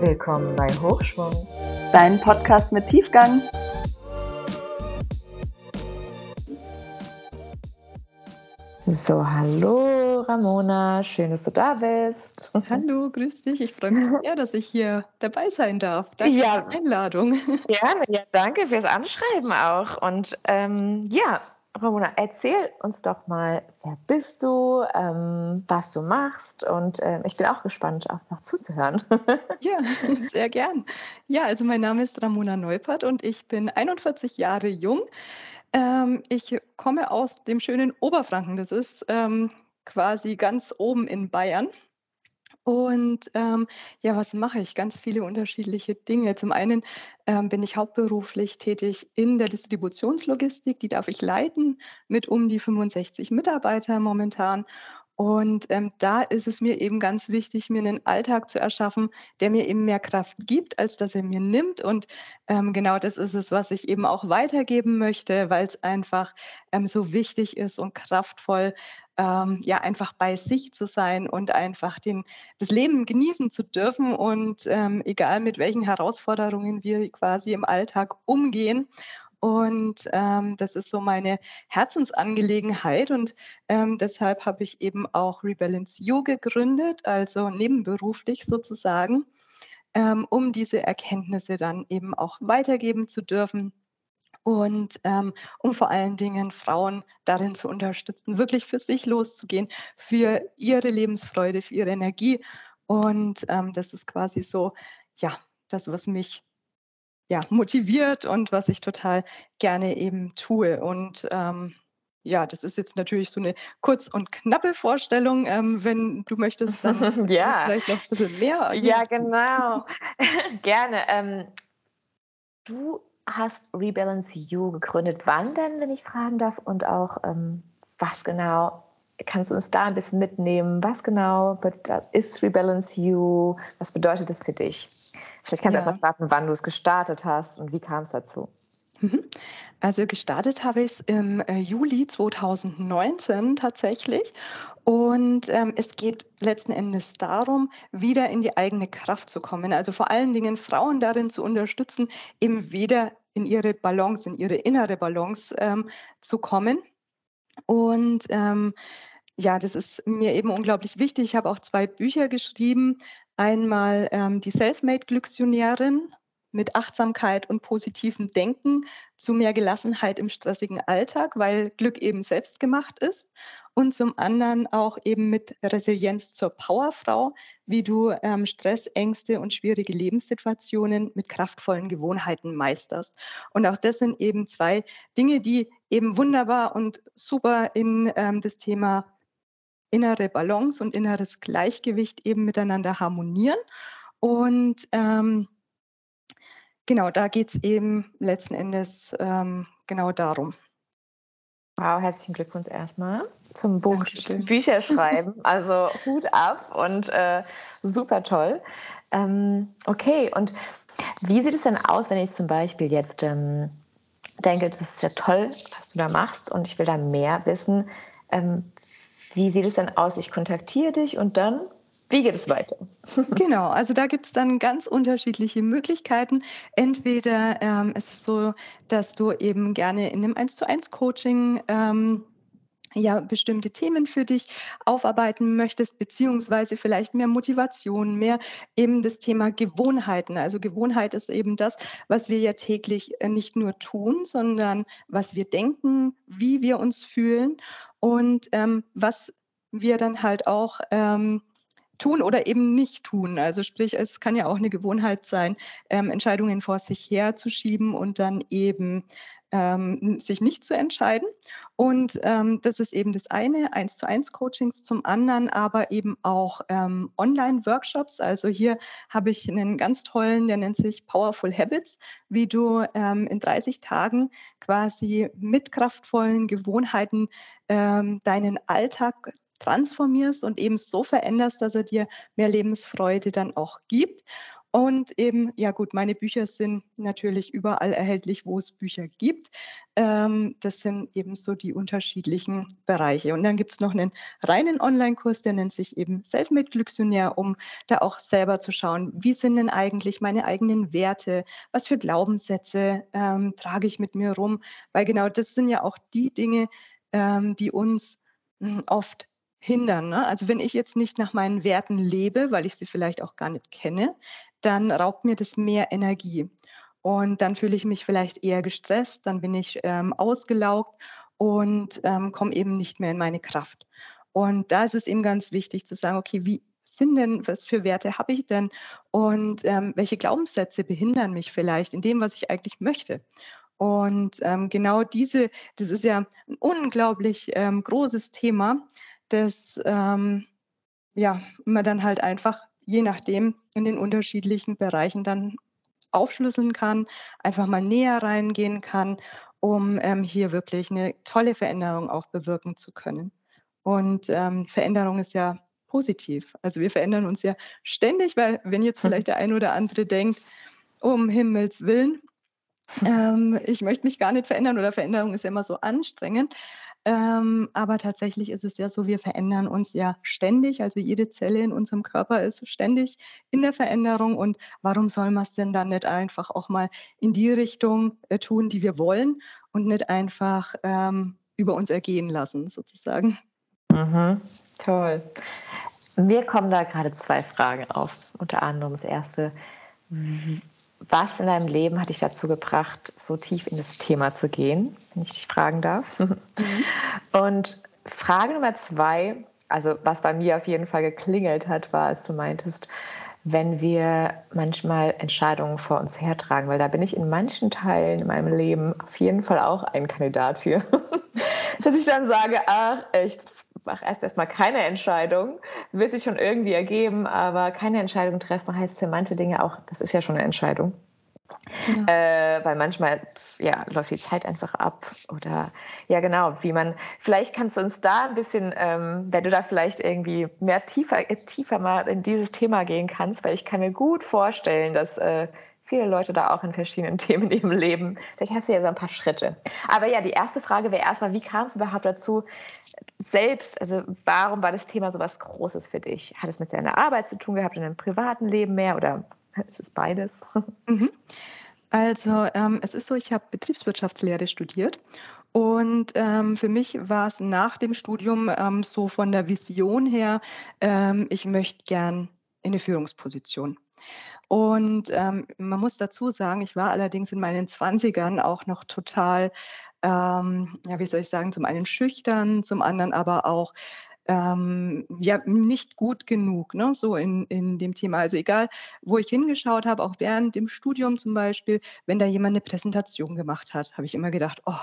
Willkommen bei Hochschwung, dein Podcast mit Tiefgang. So, hallo Ramona, schön, dass du da bist. Hallo, grüß dich. Ich freue mich sehr, dass ich hier dabei sein darf. Danke ja. für die Einladung. Gerne, ja, danke fürs Anschreiben auch. Und ähm, ja, Ramona, erzähl uns doch mal, wer bist du, ähm, was du machst und ähm, ich bin auch gespannt, auch noch zuzuhören. ja, sehr gern. Ja, also mein Name ist Ramona Neupert und ich bin 41 Jahre jung. Ähm, ich komme aus dem schönen Oberfranken, das ist ähm, quasi ganz oben in Bayern. Und ähm, ja, was mache ich? Ganz viele unterschiedliche Dinge. Zum einen ähm, bin ich hauptberuflich tätig in der Distributionslogistik, die darf ich leiten mit um die 65 Mitarbeitern momentan. Und ähm, da ist es mir eben ganz wichtig, mir einen Alltag zu erschaffen, der mir eben mehr Kraft gibt, als dass er mir nimmt. Und ähm, genau das ist es, was ich eben auch weitergeben möchte, weil es einfach ähm, so wichtig ist und kraftvoll, ähm, ja, einfach bei sich zu sein und einfach den, das Leben genießen zu dürfen. Und ähm, egal mit welchen Herausforderungen wir quasi im Alltag umgehen. Und ähm, das ist so meine Herzensangelegenheit. Und ähm, deshalb habe ich eben auch Rebalance You gegründet, also nebenberuflich sozusagen, ähm, um diese Erkenntnisse dann eben auch weitergeben zu dürfen. Und ähm, um vor allen Dingen Frauen darin zu unterstützen, wirklich für sich loszugehen, für ihre Lebensfreude, für ihre Energie. Und ähm, das ist quasi so, ja, das, was mich ja, motiviert und was ich total gerne eben tue. Und ähm, ja, das ist jetzt natürlich so eine kurz und knappe Vorstellung. Ähm, wenn du möchtest, dann ja. vielleicht noch ein bisschen mehr. Ja, genau. gerne. Ähm, du hast Rebalance You gegründet. Wann denn, wenn ich fragen darf? Und auch, ähm, was genau? Kannst du uns da ein bisschen mitnehmen? Was genau ist Rebalance You? Was bedeutet das für dich? Vielleicht kannst du ja. erst mal starten, wann du es gestartet hast und wie kam es dazu. Mhm. Also gestartet habe ich es im äh, Juli 2019 tatsächlich. Und ähm, es geht letzten Endes darum, wieder in die eigene Kraft zu kommen. Also vor allen Dingen Frauen darin zu unterstützen, eben wieder in ihre Balance, in ihre innere Balance ähm, zu kommen. Und ähm, ja, das ist mir eben unglaublich wichtig. Ich habe auch zwei Bücher geschrieben. Einmal ähm, die Selfmade-Glücksionärin mit Achtsamkeit und positivem Denken zu mehr Gelassenheit im stressigen Alltag, weil Glück eben selbst gemacht ist. Und zum anderen auch eben mit Resilienz zur Powerfrau, wie du ähm, Stress, Ängste und schwierige Lebenssituationen mit kraftvollen Gewohnheiten meisterst. Und auch das sind eben zwei Dinge, die eben wunderbar und super in ähm, das Thema innere Balance und inneres Gleichgewicht eben miteinander harmonieren. Und ähm, genau, da geht es eben letzten Endes ähm, genau darum. Wow, herzlichen Glückwunsch erstmal zum Buch Bücherschreiben. Also Hut ab und äh, super toll. Ähm, okay, und wie sieht es denn aus, wenn ich zum Beispiel jetzt ähm, denke, das ist ja toll, was du da machst und ich will da mehr wissen. Wie sieht es dann aus? Ich kontaktiere dich und dann wie geht es weiter? genau, also da gibt es dann ganz unterschiedliche Möglichkeiten. Entweder ähm, ist es so, dass du eben gerne in einem 1 zu 1 Coaching ähm, ja bestimmte Themen für dich aufarbeiten möchtest, beziehungsweise vielleicht mehr Motivation, mehr eben das Thema Gewohnheiten. Also Gewohnheit ist eben das, was wir ja täglich äh, nicht nur tun, sondern was wir denken, wie wir uns fühlen und ähm, was wir dann halt auch ähm, tun oder eben nicht tun. Also sprich, es kann ja auch eine Gewohnheit sein, ähm, Entscheidungen vor sich herzuschieben und dann eben ähm, sich nicht zu entscheiden. Und ähm, das ist eben das eine, eins zu eins Coachings, zum anderen aber eben auch ähm, Online-Workshops. Also hier habe ich einen ganz tollen, der nennt sich Powerful Habits, wie du ähm, in 30 Tagen quasi mit kraftvollen Gewohnheiten ähm, deinen Alltag transformierst und eben so veränderst, dass er dir mehr Lebensfreude dann auch gibt. Und eben, ja gut, meine Bücher sind natürlich überall erhältlich, wo es Bücher gibt. Ähm, das sind eben so die unterschiedlichen Bereiche. Und dann gibt es noch einen reinen Online-Kurs, der nennt sich eben Selfmade Glücksionär, um da auch selber zu schauen, wie sind denn eigentlich meine eigenen Werte, was für Glaubenssätze ähm, trage ich mit mir rum, weil genau das sind ja auch die Dinge, ähm, die uns hm, oft hindern. Ne? Also wenn ich jetzt nicht nach meinen Werten lebe, weil ich sie vielleicht auch gar nicht kenne, dann raubt mir das mehr Energie. Und dann fühle ich mich vielleicht eher gestresst, dann bin ich ähm, ausgelaugt und ähm, komme eben nicht mehr in meine Kraft. Und da ist es eben ganz wichtig zu sagen, okay, wie sind denn, was für Werte habe ich denn und ähm, welche Glaubenssätze behindern mich vielleicht in dem, was ich eigentlich möchte. Und ähm, genau diese, das ist ja ein unglaublich ähm, großes Thema, das ähm, ja, man dann halt einfach je nachdem in den unterschiedlichen Bereichen dann aufschlüsseln kann, einfach mal näher reingehen kann, um ähm, hier wirklich eine tolle Veränderung auch bewirken zu können. Und ähm, Veränderung ist ja positiv. Also wir verändern uns ja ständig, weil wenn jetzt vielleicht der eine oder andere denkt, um Himmels Willen, ähm, ich möchte mich gar nicht verändern oder Veränderung ist ja immer so anstrengend. Ähm, aber tatsächlich ist es ja so, wir verändern uns ja ständig. Also jede Zelle in unserem Körper ist ständig in der Veränderung. Und warum soll man es denn dann nicht einfach auch mal in die Richtung äh, tun, die wir wollen und nicht einfach ähm, über uns ergehen lassen, sozusagen? Mhm. Toll. Mir kommen da gerade zwei Fragen auf. Unter anderem das erste, was in deinem Leben hat dich dazu gebracht, so tief in das Thema zu gehen, wenn ich dich fragen darf? Mhm. Und Frage Nummer zwei, also was bei mir auf jeden Fall geklingelt hat, war, als du meintest, wenn wir manchmal Entscheidungen vor uns hertragen, weil da bin ich in manchen Teilen in meinem Leben auf jeden Fall auch ein Kandidat für, dass ich dann sage, ach echt, mach erst erstmal keine Entscheidung, wird sich schon irgendwie ergeben, aber keine Entscheidung treffen heißt für manche Dinge auch, das ist ja schon eine Entscheidung. Ja. Äh, weil manchmal ja, läuft die Zeit einfach ab oder ja genau, wie man, vielleicht kannst du uns da ein bisschen, ähm, wenn du da vielleicht irgendwie mehr tiefer, tiefer mal in dieses Thema gehen kannst, weil ich kann mir gut vorstellen, dass äh, viele Leute da auch in verschiedenen Themen in ihrem Leben. Vielleicht hast du ja so ein paar Schritte. Aber ja, die erste Frage wäre erstmal, wie kam es überhaupt dazu, selbst, also warum war das Thema so was Großes für dich? Hat es mit deiner Arbeit zu tun gehabt, in deinem privaten Leben mehr oder ist es beides? Mhm. Also ähm, es ist so, ich habe Betriebswirtschaftslehre studiert und ähm, für mich war es nach dem Studium ähm, so von der Vision her, ähm, ich möchte gern in eine Führungsposition. Und ähm, man muss dazu sagen, ich war allerdings in meinen 20ern auch noch total, ähm, ja, wie soll ich sagen, zum einen schüchtern, zum anderen aber auch ähm, ja nicht gut genug, ne, so in, in dem Thema. Also egal, wo ich hingeschaut habe, auch während dem Studium zum Beispiel, wenn da jemand eine Präsentation gemacht hat, habe ich immer gedacht, oh,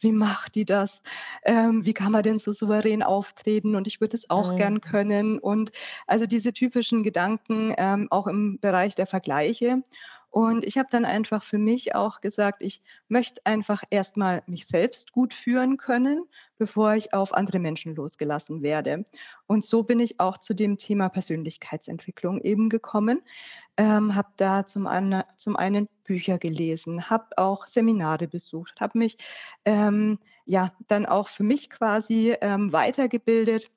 wie macht die das? Ähm, wie kann man denn so souverän auftreten? Und ich würde es auch mhm. gern können. Und also diese typischen Gedanken ähm, auch im Bereich der Vergleiche. Und ich habe dann einfach für mich auch gesagt, ich möchte einfach erstmal mich selbst gut führen können, bevor ich auf andere Menschen losgelassen werde. Und so bin ich auch zu dem Thema Persönlichkeitsentwicklung eben gekommen, ähm, habe da zum, einen, zum einen Bücher gelesen, habe auch Seminare besucht, habe mich ähm, ja dann auch für mich quasi ähm, weitergebildet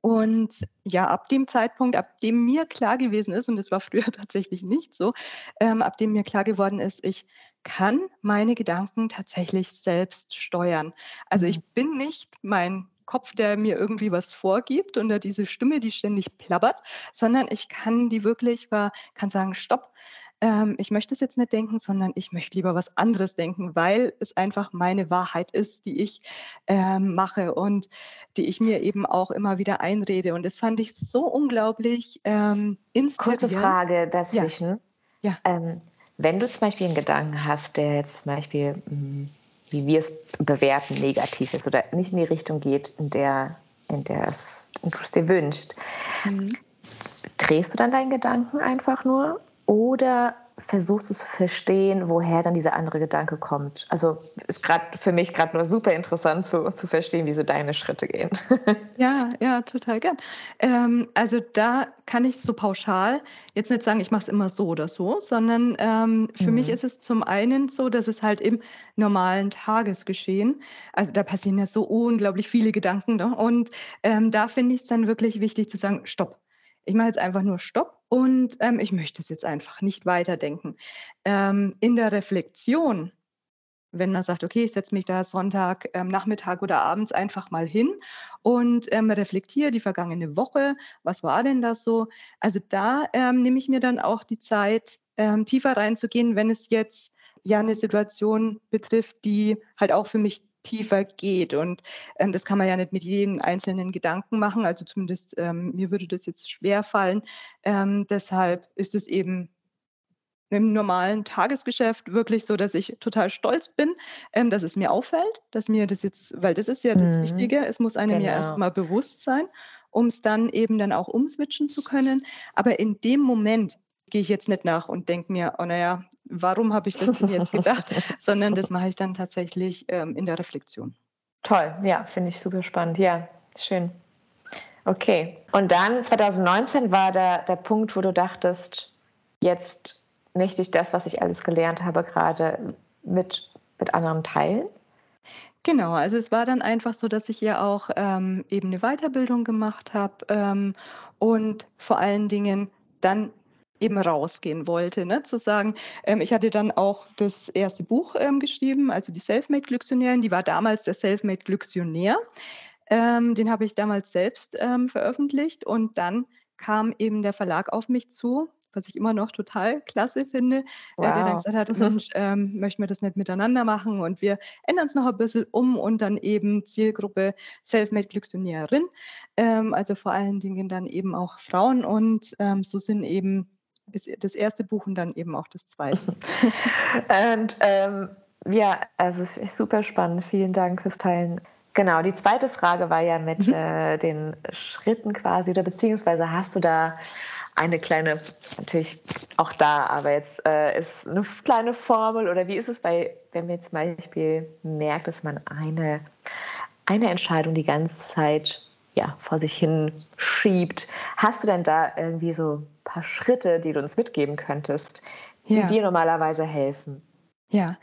und ja, ab dem Zeitpunkt, ab dem mir klar gewesen ist, und das war früher tatsächlich nicht so, ähm, ab dem mir klar geworden ist, ich kann meine Gedanken tatsächlich selbst steuern. Also ich mhm. bin nicht mein Kopf, der mir irgendwie was vorgibt und diese Stimme, die ständig plappert, sondern ich kann die wirklich, war, kann sagen, stopp, ähm, ich möchte es jetzt nicht denken, sondern ich möchte lieber was anderes denken, weil es einfach meine Wahrheit ist, die ich ähm, mache und die ich mir eben auch immer wieder einrede. Und das fand ich so unglaublich ähm, inspirierend. Kurze Frage dazwischen. Ja. ja. Ähm, wenn du zum Beispiel einen Gedanken hast, der jetzt zum Beispiel, hm, wie wir es bewerten, negativ ist oder nicht in die Richtung geht, in der, in der es, du es dir wünscht, mhm. drehst du dann deinen Gedanken einfach nur oder versuchst du zu verstehen, woher dann dieser andere Gedanke kommt? Also ist gerade für mich gerade nur super interessant zu, zu verstehen, wie so deine Schritte gehen. Ja, ja, total gern. Ähm, also da kann ich so pauschal jetzt nicht sagen, ich mache es immer so oder so, sondern ähm, für mhm. mich ist es zum einen so, dass es halt im normalen Tagesgeschehen, also da passieren ja so unglaublich viele Gedanken ne? und ähm, da finde ich es dann wirklich wichtig zu sagen, stopp ich mache jetzt einfach nur Stopp und ähm, ich möchte es jetzt einfach nicht weiterdenken. Ähm, in der Reflexion, wenn man sagt, okay, ich setze mich da Sonntag, ähm, Nachmittag oder abends einfach mal hin und ähm, reflektiere die vergangene Woche, was war denn das so? Also da ähm, nehme ich mir dann auch die Zeit, ähm, tiefer reinzugehen, wenn es jetzt ja eine Situation betrifft, die halt auch für mich tiefer geht. Und ähm, das kann man ja nicht mit jedem einzelnen Gedanken machen. Also zumindest ähm, mir würde das jetzt schwer fallen. Ähm, deshalb ist es eben im normalen Tagesgeschäft wirklich so, dass ich total stolz bin, ähm, dass es mir auffällt, dass mir das jetzt, weil das ist ja das mhm. Wichtige, es muss einem genau. ja erstmal bewusst sein, um es dann eben dann auch umswitchen zu können. Aber in dem Moment, gehe ich jetzt nicht nach und denke mir, oh naja, warum habe ich das denn jetzt gedacht, sondern das mache ich dann tatsächlich ähm, in der Reflexion. Toll, ja, finde ich super spannend. Ja, schön. Okay. Und dann 2019 war da der Punkt, wo du dachtest, jetzt möchte ich das, was ich alles gelernt habe, gerade mit, mit anderen teilen? Genau, also es war dann einfach so, dass ich ja auch ähm, eben eine Weiterbildung gemacht habe ähm, und vor allen Dingen dann eben rausgehen wollte. Ne? Zu sagen, ähm, ich hatte dann auch das erste Buch ähm, geschrieben, also die Selfmade-Glücksionärin, die war damals der Selfmade-Glücksionär. Ähm, den habe ich damals selbst ähm, veröffentlicht und dann kam eben der Verlag auf mich zu, was ich immer noch total klasse finde, wow. äh, der dann gesagt hat, Mensch, ähm, möchten wir das nicht miteinander machen und wir ändern es noch ein bisschen um und dann eben Zielgruppe Selfmade Glücksionärin, ähm, also vor allen Dingen dann eben auch Frauen und ähm, so sind eben ist das erste Buch und dann eben auch das zweite. und ähm, ja, also es ist super spannend. Vielen Dank fürs Teilen. Genau, die zweite Frage war ja mit mhm. äh, den Schritten quasi oder beziehungsweise hast du da eine kleine, natürlich auch da, aber jetzt äh, ist eine kleine Formel oder wie ist es bei, wenn man jetzt zum Beispiel merkt, dass man eine, eine Entscheidung die ganze Zeit ja, vor sich hin schiebt. Hast du denn da irgendwie so ein paar Schritte, die du uns mitgeben könntest, die ja. dir normalerweise helfen? Ja,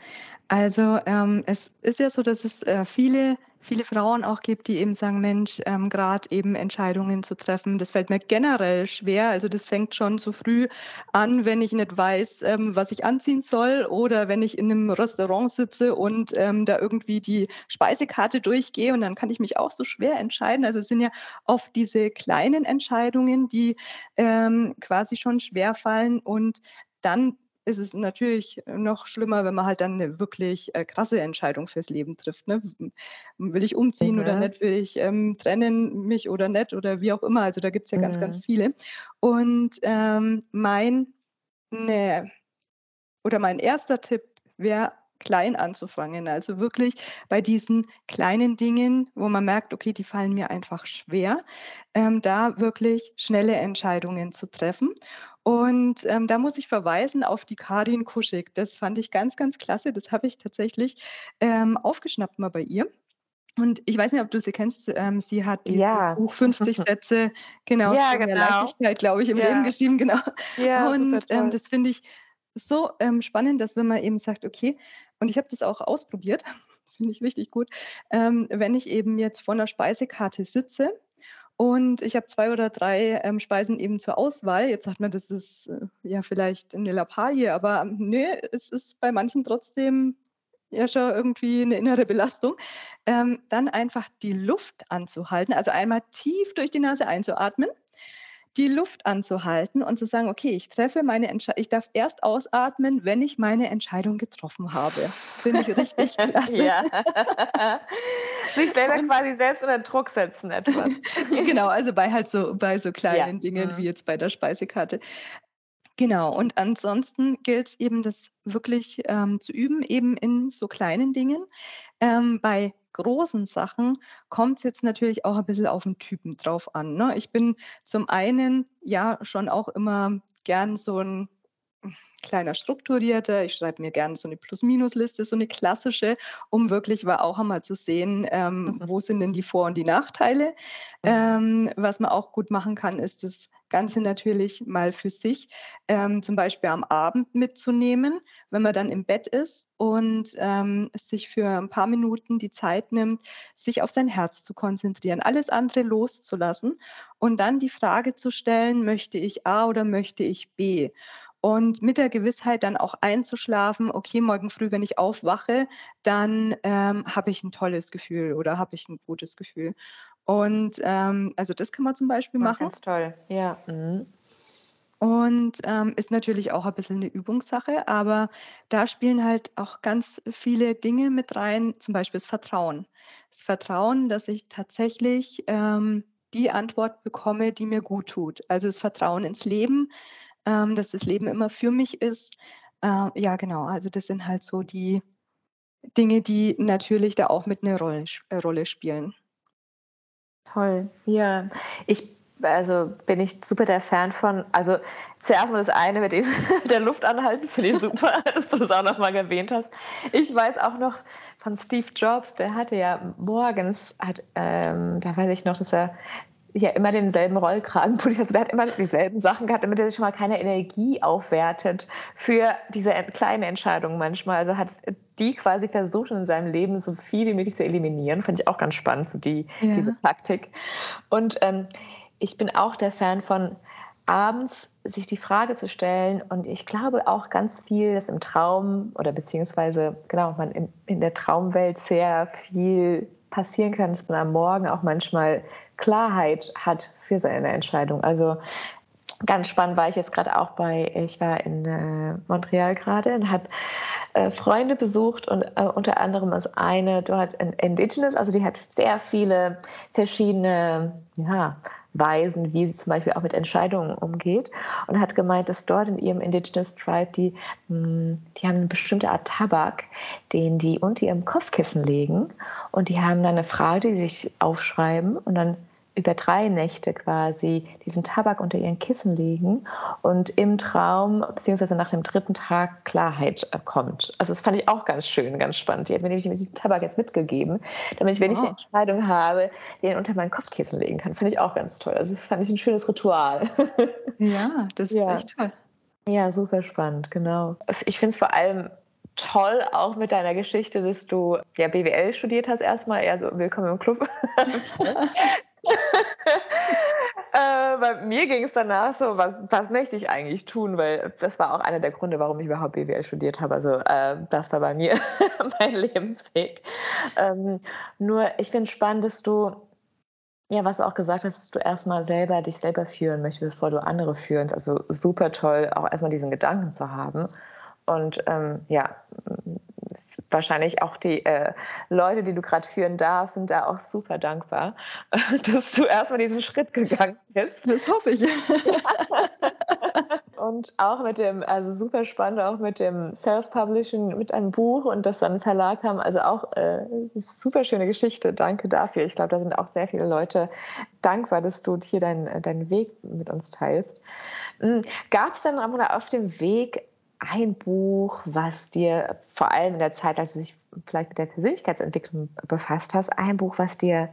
also ähm, es ist ja so, dass es äh, viele viele Frauen auch gibt, die eben sagen, Mensch, ähm, gerade eben Entscheidungen zu treffen, das fällt mir generell schwer. Also das fängt schon zu früh an, wenn ich nicht weiß, ähm, was ich anziehen soll oder wenn ich in einem Restaurant sitze und ähm, da irgendwie die Speisekarte durchgehe und dann kann ich mich auch so schwer entscheiden. Also es sind ja oft diese kleinen Entscheidungen, die ähm, quasi schon schwer fallen und dann ist es natürlich noch schlimmer, wenn man halt dann eine wirklich äh, krasse Entscheidung fürs Leben trifft. Ne? Will ich umziehen mhm. oder nicht? Will ich ähm, trennen mich oder nicht? Oder wie auch immer. Also da gibt es ja mhm. ganz, ganz mhm. viele. Und ähm, mein, ne, oder mein erster Tipp wäre, klein anzufangen. Also wirklich bei diesen kleinen Dingen, wo man merkt, okay, die fallen mir einfach schwer, ähm, da wirklich schnelle Entscheidungen zu treffen. Und ähm, da muss ich verweisen auf die Karin Kuschig. Das fand ich ganz, ganz klasse. Das habe ich tatsächlich ähm, aufgeschnappt mal bei ihr. Und ich weiß nicht, ob du sie kennst. Ähm, sie hat dieses ja. Buch 50 Sätze, genau, ja, genau. Leichtigkeit, glaube ich, im ja. Leben geschrieben, genau. Ja, und ähm, das finde ich so ähm, spannend, dass wenn man eben sagt, okay, und ich habe das auch ausprobiert, finde ich richtig gut, ähm, wenn ich eben jetzt vor einer Speisekarte sitze und ich habe zwei oder drei ähm, Speisen eben zur Auswahl. Jetzt sagt man, das ist äh, ja vielleicht eine Lappalie, aber ähm, nö, es ist bei manchen trotzdem ja schon irgendwie eine innere Belastung. Ähm, dann einfach die Luft anzuhalten, also einmal tief durch die Nase einzuatmen die Luft anzuhalten und zu sagen, okay, ich treffe meine Entscheidung, ich darf erst ausatmen, wenn ich meine Entscheidung getroffen habe. Finde ich richtig klasse. ja. Sich selber quasi selbst unter Druck setzen etwas. genau, also bei halt so, bei so kleinen ja. Dingen mhm. wie jetzt bei der Speisekarte. Genau, und ansonsten gilt es eben, das wirklich ähm, zu üben, eben in so kleinen Dingen. Ähm, bei großen Sachen kommt es jetzt natürlich auch ein bisschen auf den Typen drauf an. Ne? Ich bin zum einen ja schon auch immer gern so ein kleiner strukturierter. Ich schreibe mir gerne so eine Plus-Minus-Liste, so eine klassische, um wirklich auch einmal zu sehen, ähm, mhm. wo sind denn die Vor- und die Nachteile. Mhm. Ähm, was man auch gut machen kann, ist das Ganze natürlich mal für sich, ähm, zum Beispiel am Abend mitzunehmen, wenn man dann im Bett ist und ähm, sich für ein paar Minuten die Zeit nimmt, sich auf sein Herz zu konzentrieren, alles andere loszulassen und dann die Frage zu stellen, möchte ich A oder möchte ich B? Und mit der Gewissheit dann auch einzuschlafen, okay, morgen früh, wenn ich aufwache, dann ähm, habe ich ein tolles Gefühl oder habe ich ein gutes Gefühl. Und ähm, also das kann man zum Beispiel machen. Ganz toll, ja. Mhm. Und ähm, ist natürlich auch ein bisschen eine Übungssache, aber da spielen halt auch ganz viele Dinge mit rein, zum Beispiel das Vertrauen. Das Vertrauen, dass ich tatsächlich ähm, die Antwort bekomme, die mir gut tut. Also das Vertrauen ins Leben, ähm, dass das Leben immer für mich ist. Äh, ja, genau. Also das sind halt so die Dinge, die natürlich da auch mit einer Rolle, äh, Rolle spielen. Toll. Ja, ich also bin ich super der Fan von. Also zuerst mal das eine mit diesem, der Luft anhalten, finde ich super, dass du das auch nochmal erwähnt hast. Ich weiß auch noch von Steve Jobs, der hatte ja morgens, hat, ähm, da weiß ich noch, dass er ja immer denselben Rollkragen Also der hat immer dieselben Sachen gehabt, damit er sich schon mal keine Energie aufwertet für diese kleinen Entscheidungen manchmal. Also hat die quasi versucht in seinem Leben so viel wie möglich zu eliminieren. Fand ich auch ganz spannend, so die, ja. diese Taktik. Und ähm, ich bin auch der Fan von abends sich die Frage zu stellen und ich glaube auch ganz viel, dass im Traum oder beziehungsweise genau man in, in der Traumwelt sehr viel passieren kann, dass man am Morgen auch manchmal Klarheit hat für seine Entscheidung. Also ganz spannend war ich jetzt gerade auch bei, ich war in äh, Montreal gerade und habe äh, Freunde besucht und äh, unter anderem ist eine dort Indigenous, also die hat sehr viele verschiedene ja, Weisen, wie sie zum Beispiel auch mit Entscheidungen umgeht und hat gemeint, dass dort in ihrem Indigenous Tribe die, hm, die haben eine bestimmte Art Tabak, den die unter ihrem Kopfkissen legen und die haben dann eine Frage, die sich aufschreiben und dann über drei Nächte quasi diesen Tabak unter ihren Kissen legen und im Traum beziehungsweise nach dem dritten Tag Klarheit kommt. Also das fand ich auch ganz schön, ganz spannend. Die hat mir nämlich diesen Tabak jetzt mitgegeben, damit ich, wenn ich eine Entscheidung habe, den unter mein Kopfkissen legen kann. Fand ich auch ganz toll. Also das fand ich ein schönes Ritual. Ja, das ist ja. echt toll. Ja, super spannend, genau. Ich finde es vor allem toll, auch mit deiner Geschichte, dass du ja BWL studiert hast erstmal, eher so willkommen im Club. äh, bei mir ging es danach so, was, was möchte ich eigentlich tun? Weil das war auch einer der Gründe, warum ich überhaupt BWL studiert habe. Also äh, das war bei mir mein Lebensweg. Ähm, nur ich finde spannend, dass du, ja, was du auch gesagt hast, dass du erstmal selber dich selber führen möchtest, bevor du andere führst. Also super toll, auch erstmal diesen Gedanken zu haben. Und ähm, ja, wahrscheinlich auch die äh, Leute, die du gerade führen darfst, sind da auch super dankbar, dass du erstmal diesen Schritt gegangen bist. Das hoffe ich. und auch mit dem, also super spannend, auch mit dem Self-Publishing, mit einem Buch und das dann einen Verlag haben. Also auch äh, super schöne Geschichte. Danke dafür. Ich glaube, da sind auch sehr viele Leute dankbar, dass du hier deinen dein Weg mit uns teilst. Hm, Gab es dann auf dem Weg ein Buch, was dir vor allem in der Zeit, als du dich vielleicht mit der Persönlichkeitsentwicklung befasst hast, ein Buch, was dir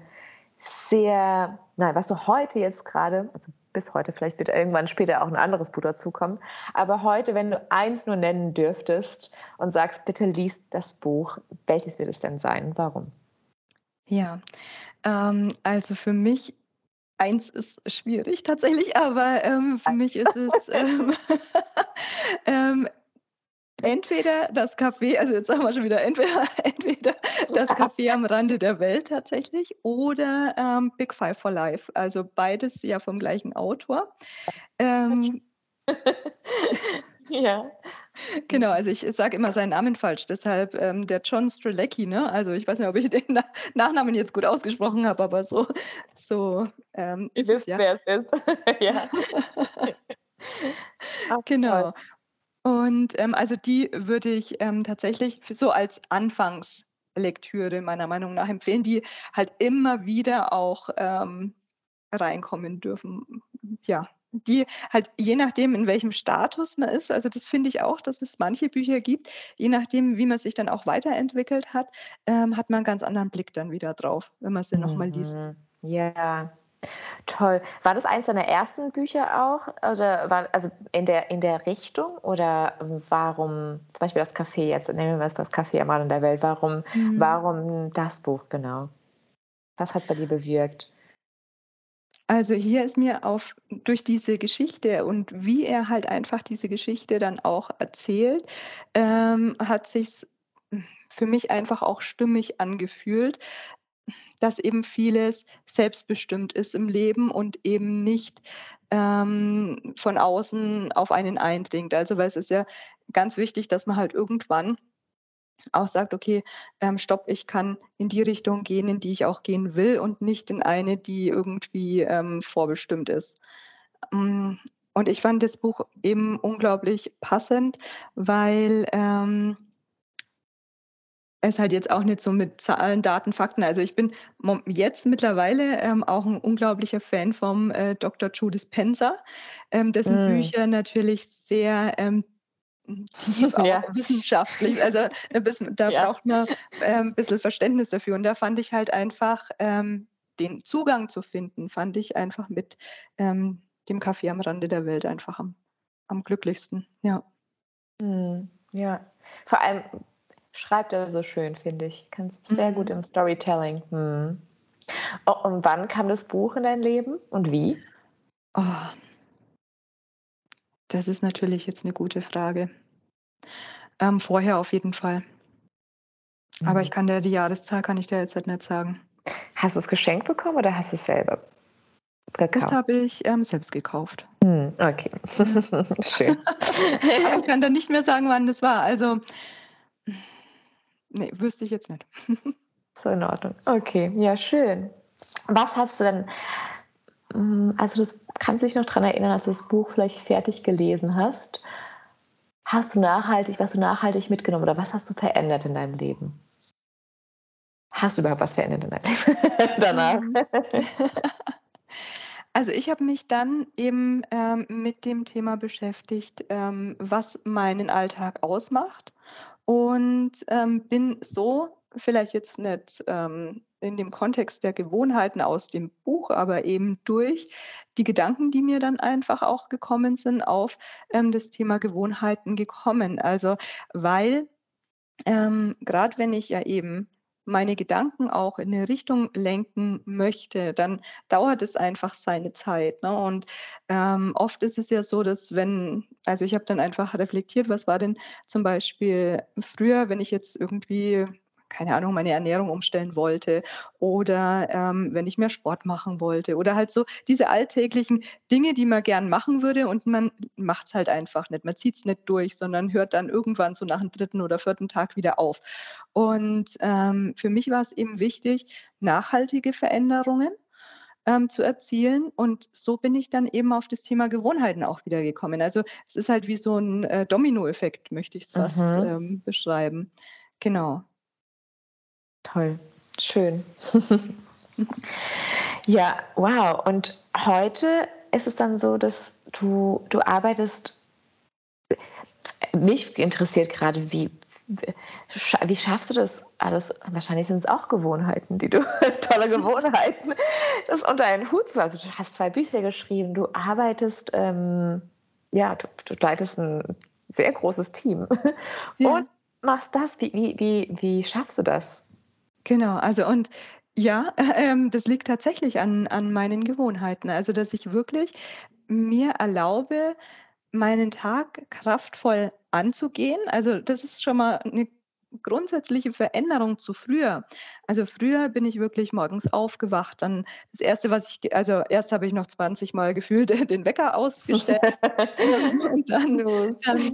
sehr, nein, was du heute jetzt gerade, also bis heute, vielleicht wird irgendwann später auch ein anderes Buch dazukommen, aber heute, wenn du eins nur nennen dürftest und sagst, bitte liest das Buch, welches wird es denn sein? Warum? Ja, ähm, also für mich Eins ist schwierig tatsächlich, aber ähm, für mich ist es ähm, ähm, entweder das Café, also jetzt sagen wir schon wieder, entweder, entweder das Café am Rande der Welt tatsächlich oder ähm, Big Five for Life. Also beides ja vom gleichen Autor. Ähm, ja. Genau, also ich sage immer seinen Namen falsch, deshalb ähm, der John Strelecki, ne? Also ich weiß nicht, ob ich den Na Nachnamen jetzt gut ausgesprochen habe, aber so, so ähm, ist Wisst, es ja. wer es ist. ja. genau. Und ähm, also die würde ich ähm, tatsächlich so als Anfangslektüre meiner Meinung nach empfehlen, die halt immer wieder auch ähm, reinkommen dürfen. Ja, die halt je nachdem, in welchem Status man ist, also das finde ich auch, dass es manche Bücher gibt, je nachdem, wie man sich dann auch weiterentwickelt hat, ähm, hat man einen ganz anderen Blick dann wieder drauf, wenn man sie mhm. nochmal liest. Ja, Toll. War das eines deiner ersten Bücher auch? Oder war, also in der, in der Richtung? Oder warum, zum Beispiel das Café jetzt, nehmen wir es das Café am Rand der Welt, warum, mhm. warum das Buch genau? Was hat es bei dir bewirkt? Also hier ist mir auf durch diese Geschichte und wie er halt einfach diese Geschichte dann auch erzählt, ähm, hat sich für mich einfach auch stimmig angefühlt, dass eben vieles selbstbestimmt ist im Leben und eben nicht ähm, von außen auf einen eindringt. Also weil es ist ja ganz wichtig, dass man halt irgendwann auch sagt, okay, ähm, stopp, ich kann in die Richtung gehen, in die ich auch gehen will und nicht in eine, die irgendwie ähm, vorbestimmt ist. Mm, und ich fand das Buch eben unglaublich passend, weil ähm, es halt jetzt auch nicht so mit Zahlen, Daten, Fakten. Also ich bin jetzt mittlerweile ähm, auch ein unglaublicher Fan vom äh, Dr. Joe Dispenza, ähm, dessen mm. Bücher natürlich sehr ähm, tief auch ja. wissenschaftlich. Also da ja. braucht man äh, ein bisschen Verständnis dafür. Und da fand ich halt einfach ähm, den Zugang zu finden, fand ich einfach mit ähm, dem Kaffee am Rande der Welt einfach am, am glücklichsten. Ja. Mm, ja, vor allem schreibt er so schön, finde ich. Kannst sehr gut mhm. im Storytelling. Hm. Oh, und wann kam das Buch in dein Leben und wie? Oh, das ist natürlich jetzt eine gute Frage. Ähm, vorher auf jeden Fall. Mhm. Aber ich kann dir die Jahreszahl kann ich dir jetzt halt nicht sagen. Hast du es geschenkt bekommen oder hast du es selber gekauft? Das habe ich ähm, selbst gekauft. Hm, okay, schön. Ich kann dann nicht mehr sagen, wann das war. Also Nee, wüsste ich jetzt nicht. so in Ordnung. Okay, ja, schön. Was hast du denn, mm, also das kannst du dich noch daran erinnern, als du das Buch vielleicht fertig gelesen hast? Hast du nachhaltig, was du nachhaltig mitgenommen oder was hast du verändert in deinem Leben? Hast du überhaupt was verändert in deinem Leben danach? Mhm. Also ich habe mich dann eben ähm, mit dem Thema beschäftigt, ähm, was meinen Alltag ausmacht und ähm, bin so vielleicht jetzt nicht ähm, in dem Kontext der Gewohnheiten aus dem Buch, aber eben durch die Gedanken, die mir dann einfach auch gekommen sind, auf ähm, das Thema Gewohnheiten gekommen. Also weil ähm, gerade wenn ich ja eben meine Gedanken auch in eine Richtung lenken möchte, dann dauert es einfach seine Zeit. Ne? Und ähm, oft ist es ja so, dass wenn, also ich habe dann einfach reflektiert, was war denn zum Beispiel früher, wenn ich jetzt irgendwie keine Ahnung, meine Ernährung umstellen wollte oder ähm, wenn ich mehr Sport machen wollte oder halt so diese alltäglichen Dinge, die man gern machen würde und man macht es halt einfach nicht. Man zieht es nicht durch, sondern hört dann irgendwann so nach dem dritten oder vierten Tag wieder auf. Und ähm, für mich war es eben wichtig, nachhaltige Veränderungen ähm, zu erzielen. Und so bin ich dann eben auf das Thema Gewohnheiten auch wieder gekommen. Also es ist halt wie so ein äh, Dominoeffekt, möchte ich es fast mhm. ähm, beschreiben. Genau. Toll, schön. ja, wow. Und heute ist es dann so, dass du, du arbeitest. Mich interessiert gerade, wie, wie schaffst du das alles? Wahrscheinlich sind es auch Gewohnheiten, die du, tolle Gewohnheiten, das unter einen Hut zu Also du hast zwei Bücher geschrieben, du arbeitest, ähm, ja, du, du, leitest ein sehr großes Team ja. und machst das. Wie, wie, wie, wie schaffst du das? Genau, also und ja, ähm, das liegt tatsächlich an, an meinen Gewohnheiten. Also, dass ich wirklich mir erlaube, meinen Tag kraftvoll anzugehen. Also, das ist schon mal eine grundsätzliche Veränderung zu früher. Also früher bin ich wirklich morgens aufgewacht. Dann das erste, was ich, also erst habe ich noch 20 Mal gefühlt den Wecker ausgestellt. und dann, dann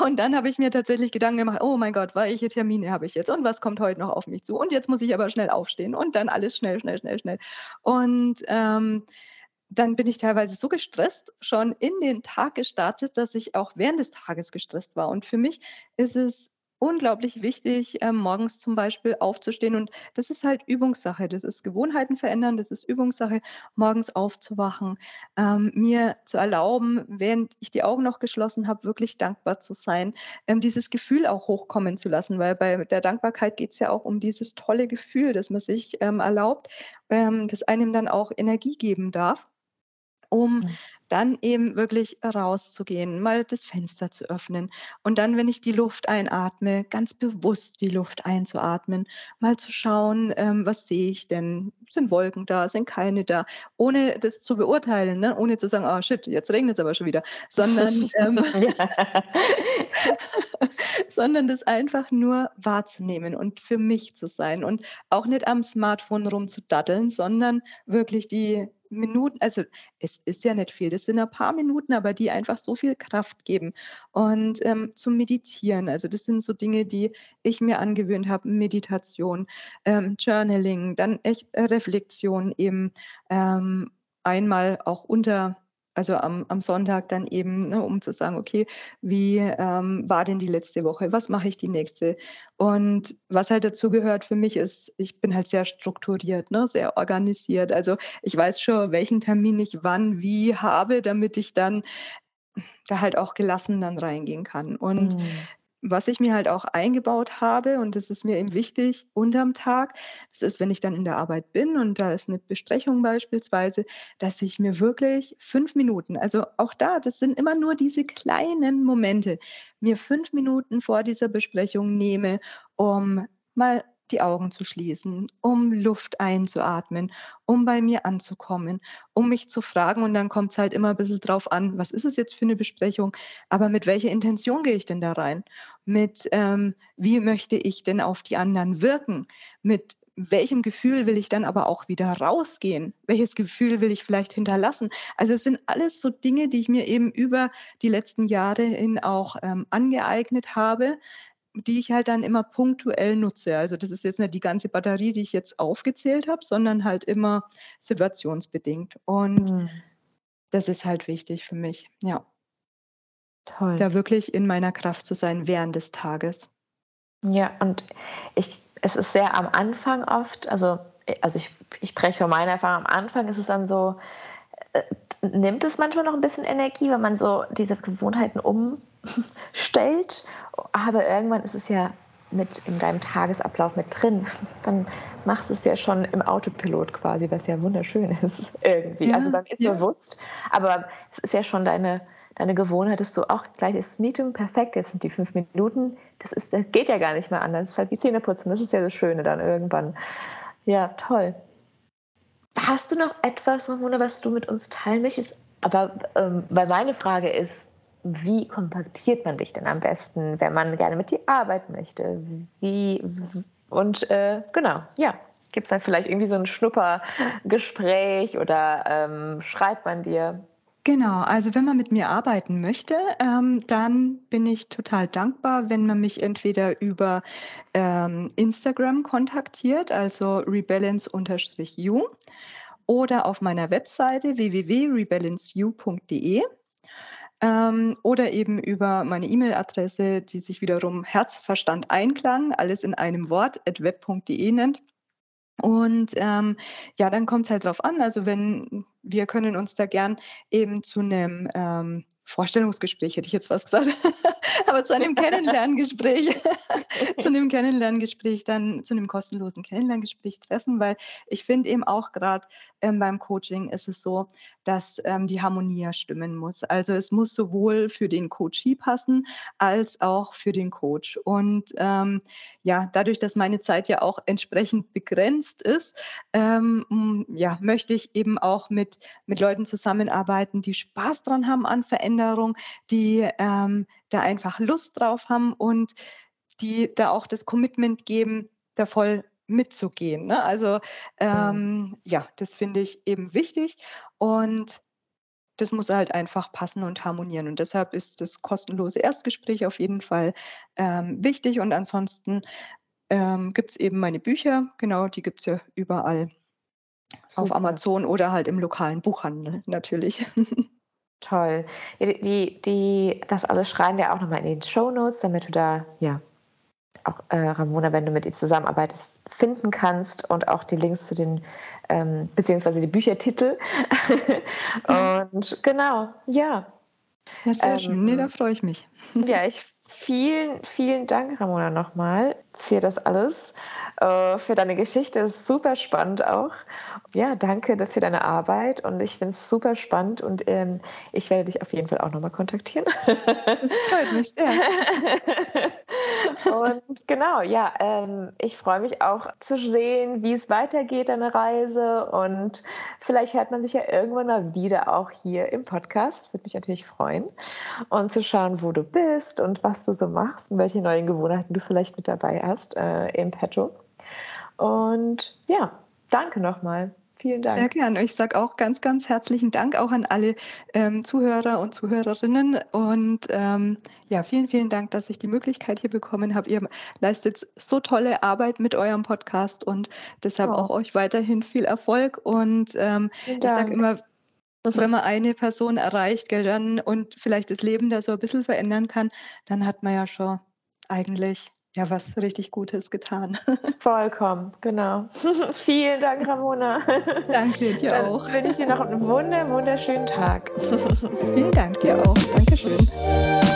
und dann habe ich mir tatsächlich Gedanken gemacht, oh mein Gott, welche Termine habe ich jetzt und was kommt heute noch auf mich zu? Und jetzt muss ich aber schnell aufstehen und dann alles schnell, schnell, schnell, schnell. Und ähm, dann bin ich teilweise so gestresst schon in den Tag gestartet, dass ich auch während des Tages gestresst war. Und für mich ist es unglaublich wichtig, ähm, morgens zum Beispiel aufzustehen. Und das ist halt Übungssache. Das ist Gewohnheiten verändern, das ist Übungssache, morgens aufzuwachen, ähm, mir zu erlauben, während ich die Augen noch geschlossen habe, wirklich dankbar zu sein, ähm, dieses Gefühl auch hochkommen zu lassen, weil bei der Dankbarkeit geht es ja auch um dieses tolle Gefühl, das man sich ähm, erlaubt, ähm, das einem dann auch Energie geben darf um mhm. dann eben wirklich rauszugehen, mal das Fenster zu öffnen und dann, wenn ich die Luft einatme, ganz bewusst die Luft einzuatmen, mal zu schauen, ähm, was sehe ich denn? Sind Wolken da? Sind keine da? Ohne das zu beurteilen, ne? ohne zu sagen, oh shit, jetzt regnet es aber schon wieder, sondern, ähm, sondern das einfach nur wahrzunehmen und für mich zu sein und auch nicht am Smartphone rumzudaddeln, sondern wirklich die Minuten, also es ist ja nicht viel, das sind ein paar Minuten, aber die einfach so viel Kraft geben. Und ähm, zum Meditieren, also das sind so Dinge, die ich mir angewöhnt habe, Meditation, ähm, Journaling, dann echt Reflexion eben ähm, einmal auch unter also am, am Sonntag dann eben, ne, um zu sagen, okay, wie ähm, war denn die letzte Woche? Was mache ich die nächste? Und was halt dazu gehört für mich ist, ich bin halt sehr strukturiert, ne, sehr organisiert. Also ich weiß schon, welchen Termin ich wann wie habe, damit ich dann da halt auch gelassen dann reingehen kann. Und mhm was ich mir halt auch eingebaut habe, und das ist mir eben wichtig, unterm Tag, das ist, wenn ich dann in der Arbeit bin und da ist eine Besprechung beispielsweise, dass ich mir wirklich fünf Minuten, also auch da, das sind immer nur diese kleinen Momente, mir fünf Minuten vor dieser Besprechung nehme, um mal die Augen zu schließen, um Luft einzuatmen, um bei mir anzukommen, um mich zu fragen. Und dann kommt es halt immer ein bisschen drauf an, was ist es jetzt für eine Besprechung, aber mit welcher Intention gehe ich denn da rein? Mit ähm, wie möchte ich denn auf die anderen wirken? Mit welchem Gefühl will ich dann aber auch wieder rausgehen? Welches Gefühl will ich vielleicht hinterlassen? Also es sind alles so Dinge, die ich mir eben über die letzten Jahre hin auch ähm, angeeignet habe, die ich halt dann immer punktuell nutze. Also das ist jetzt nicht die ganze Batterie, die ich jetzt aufgezählt habe, sondern halt immer situationsbedingt. Und mhm. das ist halt wichtig für mich, ja. Toll. Da wirklich in meiner Kraft zu sein während des Tages. Ja, und ich, es ist sehr am Anfang oft, also, also ich, ich spreche von meiner Erfahrung, am Anfang ist es dann so, nimmt es manchmal noch ein bisschen Energie, wenn man so diese Gewohnheiten umstellt. Aber irgendwann ist es ja mit in deinem Tagesablauf mit drin. Dann machst du es ja schon im Autopilot quasi, was ja wunderschön ist irgendwie. Ja, also dann ist ja. bewusst, aber es ist ja schon deine, deine Gewohnheit, dass du auch gleich ist das Meeting perfekt, jetzt sind die fünf Minuten, das, ist, das geht ja gar nicht mehr anders. Das ist halt wie Zähneputzen, das ist ja das Schöne dann irgendwann. Ja, toll. Hast du noch etwas, Ramona, was du mit uns teilen möchtest? Aber ähm, weil meine Frage ist, wie kontaktiert man dich denn am besten, wenn man gerne mit dir arbeiten möchte? Wie und äh, genau, ja. Gibt es da vielleicht irgendwie so ein Schnuppergespräch oder ähm, schreibt man dir? Genau, also wenn man mit mir arbeiten möchte, ähm, dann bin ich total dankbar, wenn man mich entweder über ähm, Instagram kontaktiert, also rebalance-you, oder auf meiner Webseite www.rebalanceyou.de ähm, oder eben über meine E-Mail-Adresse, die sich wiederum Herzverstand Einklang, alles in einem Wort, at web.de nennt. Und ähm, ja, dann kommt es halt drauf an. Also wenn wir können uns da gern eben zu einem ähm, Vorstellungsgespräch, hätte ich jetzt was gesagt, aber zu einem Kennenlerngespräch, zu einem Kennenlerngespräch, dann zu einem kostenlosen Kennenlerngespräch treffen, weil ich finde eben auch gerade ähm, beim Coaching ist es so, dass ähm, die Harmonie ja stimmen muss. Also es muss sowohl für den Coachee passen als auch für den Coach. Und ähm, ja, dadurch, dass meine Zeit ja auch entsprechend begrenzt ist, ähm, ja, möchte ich eben auch mit, mit Leuten zusammenarbeiten, die Spaß dran haben an Veränderungen Veränderung, die ähm, da einfach Lust drauf haben und die da auch das Commitment geben, da voll mitzugehen. Ne? Also ähm, ja, das finde ich eben wichtig und das muss halt einfach passen und harmonieren. Und deshalb ist das kostenlose Erstgespräch auf jeden Fall ähm, wichtig. Und ansonsten ähm, gibt es eben meine Bücher, genau, die gibt es ja überall Super. auf Amazon oder halt im lokalen Buchhandel natürlich. Toll. Die, die, die, das alles schreiben wir auch nochmal in den Show Notes, damit du da ja auch äh, Ramona, wenn du mit ihr zusammenarbeitest, finden kannst und auch die Links zu den, ähm, beziehungsweise die Büchertitel. und genau, ja. Ja, sehr ähm, schön. Nee, da freue ich mich. ja, ich vielen, vielen Dank, Ramona, nochmal für das alles, äh, für deine Geschichte. Ist super spannend auch. Ja, danke für deine Arbeit und ich finde es super spannend und ähm, ich werde dich auf jeden Fall auch nochmal kontaktieren. Das freut mich sehr. und genau, ja, ähm, ich freue mich auch zu sehen, wie es weitergeht, deine Reise und vielleicht hört man sich ja irgendwann mal wieder auch hier im Podcast. Das würde mich natürlich freuen und zu schauen, wo du bist und was du so machst und welche neuen Gewohnheiten du vielleicht mit dabei hast äh, im Petto. Und ja, danke nochmal. Vielen Dank. Sehr gerne. Ich sage auch ganz, ganz herzlichen Dank auch an alle ähm, Zuhörer und Zuhörerinnen. Und ähm, ja, vielen, vielen Dank, dass ich die Möglichkeit hier bekommen habe. Ihr leistet so tolle Arbeit mit eurem Podcast und deshalb oh. auch euch weiterhin viel Erfolg. Und ähm, ich sage immer, wenn man eine Person erreicht gell, dann, und vielleicht das Leben da so ein bisschen verändern kann, dann hat man ja schon eigentlich ja was richtig Gutes getan. Vollkommen, genau. Vielen Dank, Ramona. Danke dir Dann auch. Wünsche ich dir noch einen wunder, wunderschönen Tag. Vielen Dank dir auch. Dankeschön.